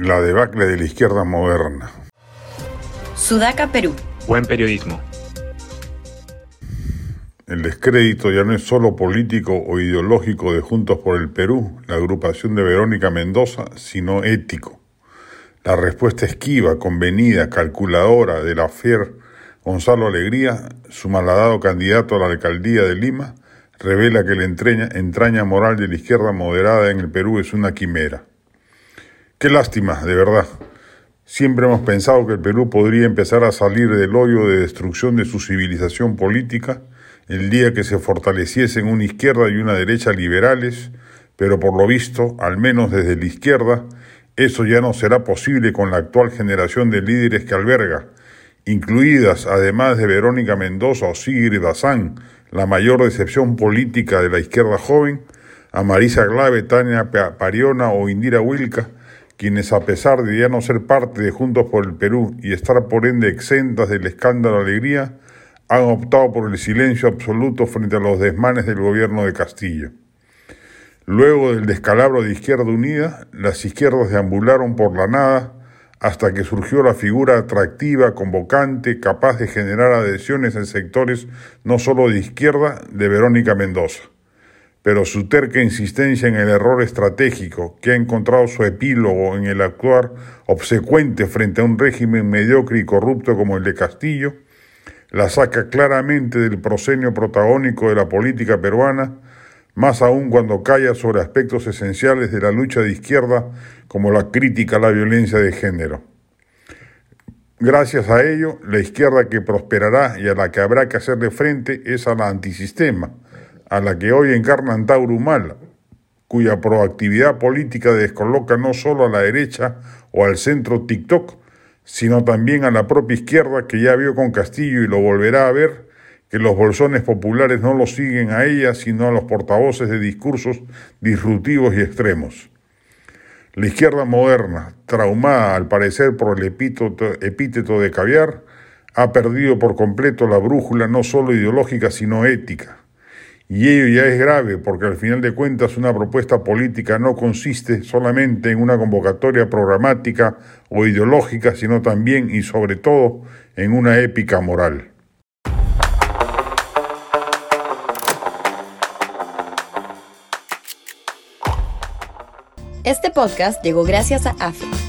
La debacle de la izquierda moderna. Sudaca, Perú. Buen periodismo. El descrédito ya no es solo político o ideológico de Juntos por el Perú, la agrupación de Verónica Mendoza, sino ético. La respuesta esquiva, convenida, calculadora de la FIER Gonzalo Alegría, su malhadado candidato a la alcaldía de Lima, revela que la entraña, entraña moral de la izquierda moderada en el Perú es una quimera. Qué lástima, de verdad. Siempre hemos pensado que el Perú podría empezar a salir del hoyo de destrucción de su civilización política el día que se fortaleciesen una izquierda y una derecha liberales, pero por lo visto, al menos desde la izquierda, eso ya no será posible con la actual generación de líderes que alberga, incluidas, además de Verónica Mendoza o Sigrid Bazán, la mayor decepción política de la izquierda joven, a Marisa Glave, Tania Pariona o Indira Wilca, quienes a pesar de ya no ser parte de Juntos por el Perú y estar por ende exentas del escándalo alegría, han optado por el silencio absoluto frente a los desmanes del gobierno de Castillo. Luego del descalabro de Izquierda Unida, las izquierdas deambularon por la nada hasta que surgió la figura atractiva, convocante, capaz de generar adhesiones en sectores no solo de izquierda, de Verónica Mendoza pero su terca insistencia en el error estratégico, que ha encontrado su epílogo en el actuar obsecuente frente a un régimen mediocre y corrupto como el de Castillo, la saca claramente del proscenio protagónico de la política peruana, más aún cuando calla sobre aspectos esenciales de la lucha de izquierda como la crítica a la violencia de género. Gracias a ello, la izquierda que prosperará y a la que habrá que hacerle frente es a la antisistema, a la que hoy encarnan Tauro Mal, cuya proactividad política descoloca no solo a la derecha o al centro TikTok, sino también a la propia izquierda que ya vio con Castillo y lo volverá a ver, que los bolsones populares no lo siguen a ella, sino a los portavoces de discursos disruptivos y extremos. La izquierda moderna, traumada al parecer por el epíteto de caviar, ha perdido por completo la brújula no solo ideológica, sino ética. Y ello ya es grave porque al final de cuentas una propuesta política no consiste solamente en una convocatoria programática o ideológica, sino también y sobre todo en una épica moral. Este podcast llegó gracias a AFE,